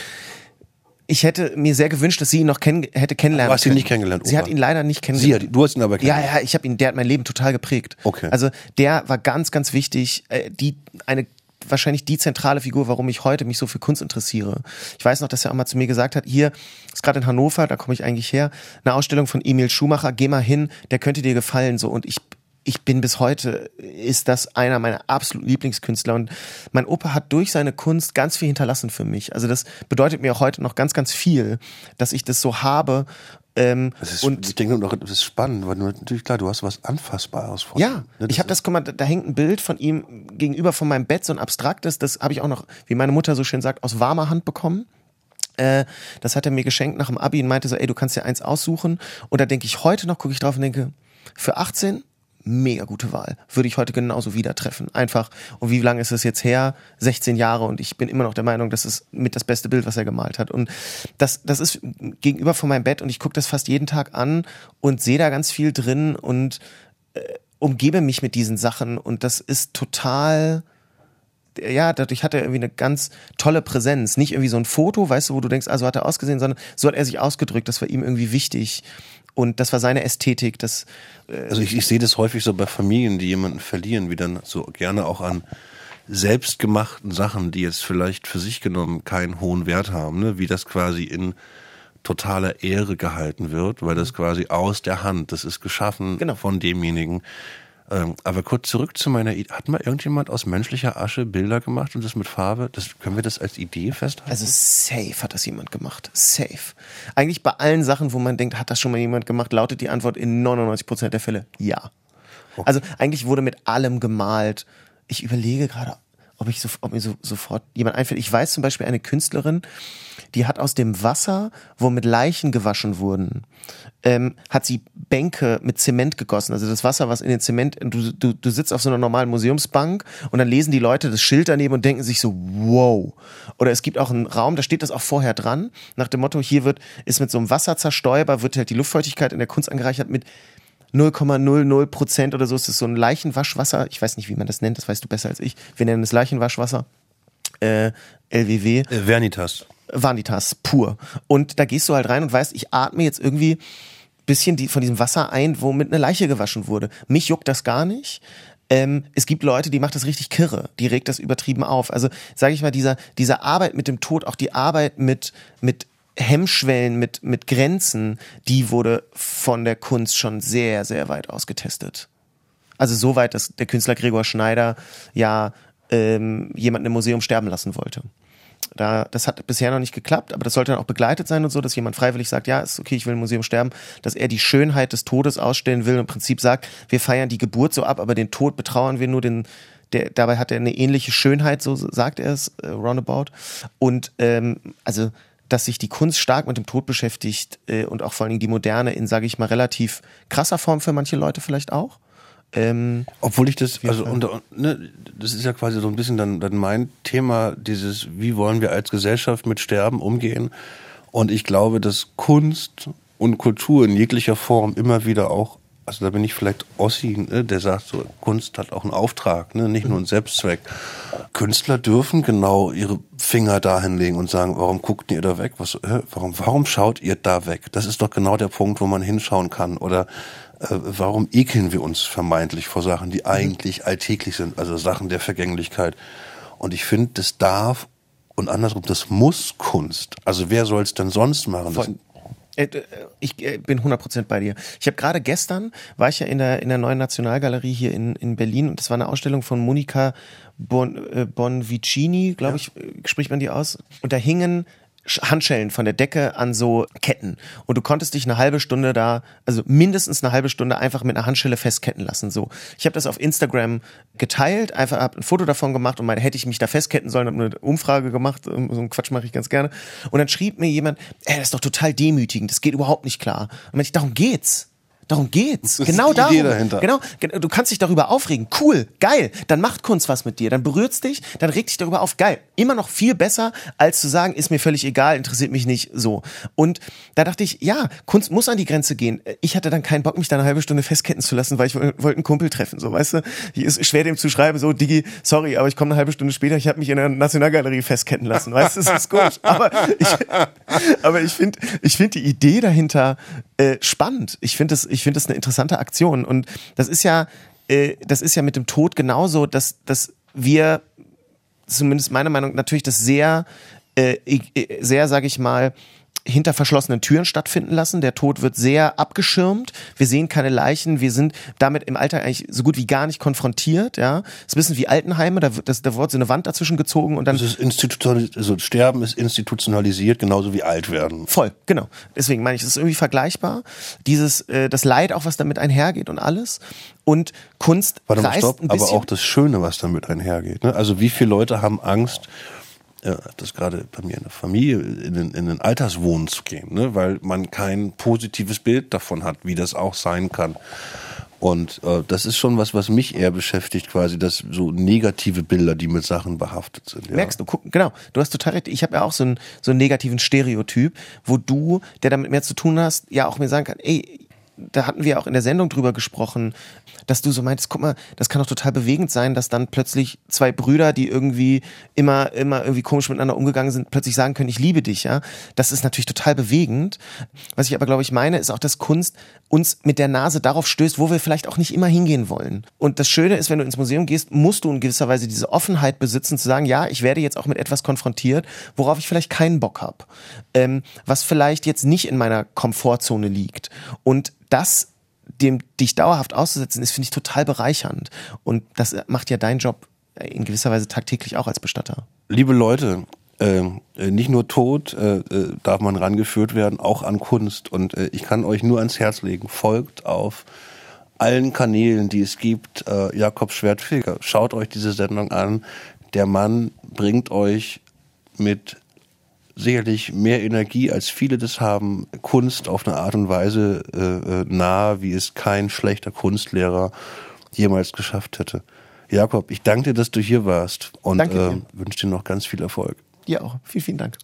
ich hätte mir sehr gewünscht, dass sie ihn noch kenn hätte kennenlernen Du hast ihn können. nicht kennengelernt, Sie Opa? hat ihn leider nicht Sie, kennengelernt. hat- du hast ihn aber Ja, kennengelernt. ja, ich habe ihn, der hat mein Leben total geprägt. Okay. Also der war ganz, ganz wichtig, äh, die eine wahrscheinlich die zentrale Figur, warum ich heute mich so für Kunst interessiere. Ich weiß noch, dass er auch mal zu mir gesagt hat, hier ist gerade in Hannover, da komme ich eigentlich her, eine Ausstellung von Emil Schumacher, geh mal hin, der könnte dir gefallen so und ich ich bin bis heute, ist das einer meiner absoluten Lieblingskünstler und mein Opa hat durch seine Kunst ganz viel hinterlassen für mich. Also das bedeutet mir auch heute noch ganz, ganz viel, dass ich das so habe. Ähm, Das ist, und ich denke noch, das ist spannend, weil du natürlich klar, du hast was Anfassbares vor ja, ne? ich habe das, guck mal, da da hängt ein Bild von ihm gegenüber von meinem Bett, so ein abstraktes, das habe ich auch noch, wie meine Mutter so schön sagt, aus warmer Hand bekommen. Äh, das hat er mir geschenkt nach dem Abi und meinte so, ey, du kannst dir eins aussuchen. Und da denke ich heute noch, gucke ich drauf und denke, für 18 mega gute Wahl. Würde ich heute genauso wieder treffen. Einfach. Und wie lange ist es jetzt her? 16 Jahre und ich bin immer noch der Meinung, das ist mit das beste Bild, was er gemalt hat. Und das, das ist gegenüber von meinem Bett und ich gucke das fast jeden Tag an und sehe da ganz viel drin und äh, umgebe mich mit diesen Sachen und das ist total ja, dadurch hat er irgendwie eine ganz tolle Präsenz. Nicht irgendwie so ein Foto, weißt du, wo du denkst, also hat er ausgesehen, sondern so hat er sich ausgedrückt. Das war ihm irgendwie wichtig. Und das war seine Ästhetik. Das, Also ich, ich sehe das häufig so bei Familien, die jemanden verlieren, wie dann so gerne auch an selbstgemachten Sachen, die jetzt vielleicht für sich genommen keinen hohen Wert haben, ne? wie das quasi in totaler Ehre gehalten wird, weil das quasi aus der Hand, das ist geschaffen Genau. von demjenigen. Ähm, aber kurz zurück zu meiner Idee. Hat mal irgendjemand aus menschlicher Asche Bilder gemacht und das mit Farbe? Das, können wir das als Idee festhalten? Also safe hat das jemand gemacht. Safe. Eigentlich bei allen Sachen, wo man denkt, hat das schon mal jemand gemacht, lautet die Antwort in 99% der Fälle ja. Also eigentlich wurde mit allem gemalt. Ich überlege gerade, ob ich so, ob mir so, sofort jemand einfällt. Ich weiß zum Beispiel eine Künstlerin, die hat aus dem Wasser, wo mit Leichen gewaschen wurden, ähm, hat sie Bänke mit Zement gegossen. Also das Wasser, was in den Zement, du, du, du sitzt auf so einer normalen Museumsbank und dann lesen die Leute das Schild daneben und denken sich so, wow. Oder es gibt auch einen Raum, da steht das auch vorher dran, nach dem Motto, hier wird, ist mit so einem Wasser zerstäuber, wird halt die Luftfeuchtigkeit in der Kunst angereichert mit 0,00 Prozent oder so ist es so ein Leichenwaschwasser. Ich weiß nicht, wie man das nennt, das weißt du besser als ich. Wir nennen es Leichenwaschwasser. Äh, LWW. Äh, Vernitas. Vanitas pur. Und da gehst du halt rein und weißt, ich atme jetzt irgendwie bisschen die, von diesem Wasser ein, womit eine Leiche gewaschen wurde. Mich juckt das gar nicht. Ähm, es gibt Leute, die macht das richtig kirre, die regt das übertrieben auf. Also sage ich mal, dieser, diese Arbeit mit dem Tod, auch die Arbeit mit, mit Hemmschwellen, mit, mit Grenzen, die wurde von der Kunst schon sehr, sehr weit ausgetestet. Also so weit, dass der Künstler Gregor Schneider ja ähm, jemanden im Museum sterben lassen wollte. Da, das hat bisher noch nicht geklappt, aber das sollte dann auch begleitet sein und so, dass jemand freiwillig sagt, ja, ist okay, ich will im Museum sterben, dass er die Schönheit des Todes ausstellen will und im Prinzip sagt, wir feiern die Geburt so ab, aber den Tod betrauern wir nur den, der, dabei hat er eine ähnliche Schönheit, so sagt er es, äh, roundabout. Und ähm, also, dass sich die Kunst stark mit dem Tod beschäftigt äh, und auch vor allen Dingen die Moderne in, sage ich mal, relativ krasser Form für manche Leute vielleicht auch. Ähm, Obwohl ich das, also unter, ne, das ist ja quasi so ein bisschen dann, dann mein Thema, dieses, wie wollen wir als Gesellschaft mit Sterben umgehen? Und ich glaube, dass Kunst und Kultur in jeglicher Form immer wieder auch, also da bin ich vielleicht Ossi, ne, der sagt so, Kunst hat auch einen Auftrag, ne, nicht nur einen Selbstzweck. Künstler dürfen genau ihre Finger dahin legen und sagen, warum guckt ihr da weg? Was, äh, warum, warum schaut ihr da weg? Das ist doch genau der Punkt, wo man hinschauen kann. Oder äh, warum ekeln wir uns vermeintlich vor Sachen, die eigentlich alltäglich sind, also Sachen der Vergänglichkeit. Und ich finde, das darf und andersrum, das muss Kunst. Also wer soll es denn sonst machen? Das, Ich äh, bin 100% bei dir. Ich habe gerade gestern, war ich ja in der, in der neuen Nationalgalerie hier in, in Berlin und das war eine Ausstellung von Monika bon, äh, Bonvicini, glaube ich, äh, spricht man die aus. Und da hingen Handschellen von der Decke an so Ketten. Und du konntest dich eine halbe Stunde da, also mindestens eine halbe Stunde einfach mit einer Handschelle festketten lassen. So. Ich habe das auf Instagram geteilt, einfach hab ein Foto davon gemacht und meine, hätte ich mich da festketten sollen, habe eine Umfrage gemacht, ähm, so einen Quatsch mache ich ganz gerne. Und dann schrieb mir jemand, ey, das ist doch total demütigend, das geht überhaupt nicht klar. Und ich, darum geht's. Darum geht's. ist genau die darum. Idee dahinter. Genau, gen- du kannst dich darüber aufregen. Cool, geil. Dann macht Kunst was mit dir. Dann berührt's dich, dann regt dich darüber auf. Geil. Immer noch viel besser, als zu sagen, ist mir völlig egal, interessiert mich nicht so. Und da dachte ich, ja, Kunst muss an die Grenze gehen. Ich hatte dann keinen Bock, mich da eine halbe Stunde festketten zu lassen, weil ich woll- wollte einen Kumpel treffen. So, weißt du, Hier ist schwer dem zu schreiben, so, Digi, sorry, aber ich komme eine halbe Stunde später, ich habe mich in der Nationalgalerie festketten lassen. Weißt du, das ist gut. Aber ich, aber ich finde ich find die Idee dahinter äh, spannend. Ich finde das, ich finde das eine interessante Aktion. Und das ist ja, äh, das ist ja mit dem Tod genauso, dass, dass wir, zumindest meiner Meinung nach, natürlich das sehr, äh, sehr, sage ich mal, hinter verschlossenen Türen stattfinden lassen. Der Tod wird sehr abgeschirmt. Wir sehen keine Leichen. Wir sind damit im Alltag eigentlich so gut wie gar nicht konfrontiert. Ja, das ist ein bisschen wie Altenheime. Da wird, das, da wird so eine Wand dazwischen gezogen und dann das ist institutionalisiert, also Sterben ist institutionalisiert, genauso wie alt werden. Voll, genau. Deswegen meine ich, es ist irgendwie vergleichbar. Dieses, äh, das Leid auch, was damit einhergeht und alles. Und Kunst Warte mal, stopp, aber auch das Schöne, was damit einhergeht. Ne? Also wie viele Leute haben Angst, ja, das gerade bei mir in der Familie, in den, in den Alterswohnen zu gehen, ne? weil man kein positives Bild davon hat, wie das auch sein kann. Und äh, das ist schon was, was mich eher beschäftigt, quasi, dass so negative Bilder, die mit Sachen behaftet sind. Ja. Merkst du, guck, genau, du hast total recht. Ich habe ja auch so einen, so einen negativen Stereotyp, wo du, der damit mehr zu tun hast, ja auch mir sagen kann, ey, da hatten wir auch in der Sendung drüber gesprochen, dass du so meintest, guck mal, das kann doch total bewegend sein, dass dann plötzlich zwei Brüder, die irgendwie immer, immer irgendwie komisch miteinander umgegangen sind, plötzlich sagen können, ich liebe dich, ja. Das ist natürlich total bewegend. Was ich aber, glaube ich, meine, ist auch, dass Kunst uns mit der Nase darauf stößt, wo wir vielleicht auch nicht immer hingehen wollen. Und das Schöne ist, wenn du ins Museum gehst, musst du in gewisser Weise diese Offenheit besitzen, zu sagen, ja, ich werde jetzt auch mit etwas konfrontiert, worauf ich vielleicht keinen Bock habe. Ähm, was vielleicht jetzt nicht in meiner Komfortzone liegt. Und das dem dich dauerhaft auszusetzen, ist, finde ich, total bereichernd. Und das macht ja dein Job in gewisser Weise tagtäglich auch als Bestatter. Liebe Leute, äh, nicht nur Tod äh, äh, darf man rangeführt werden, auch an Kunst. Und äh, ich kann euch nur ans Herz legen, folgt auf allen Kanälen, die es gibt, äh, Jakob Schwertfeger. Schaut euch diese Sendung an. Der Mann bringt euch mit sicherlich mehr Energie, als viele das haben, Kunst auf eine Art und Weise äh, äh, nahe, wie es kein schlechter Kunstlehrer jemals geschafft hätte. Jakob, ich danke dir, dass du hier warst und äh, wünsche dir noch ganz viel Erfolg. Dir auch. Vielen, vielen Dank.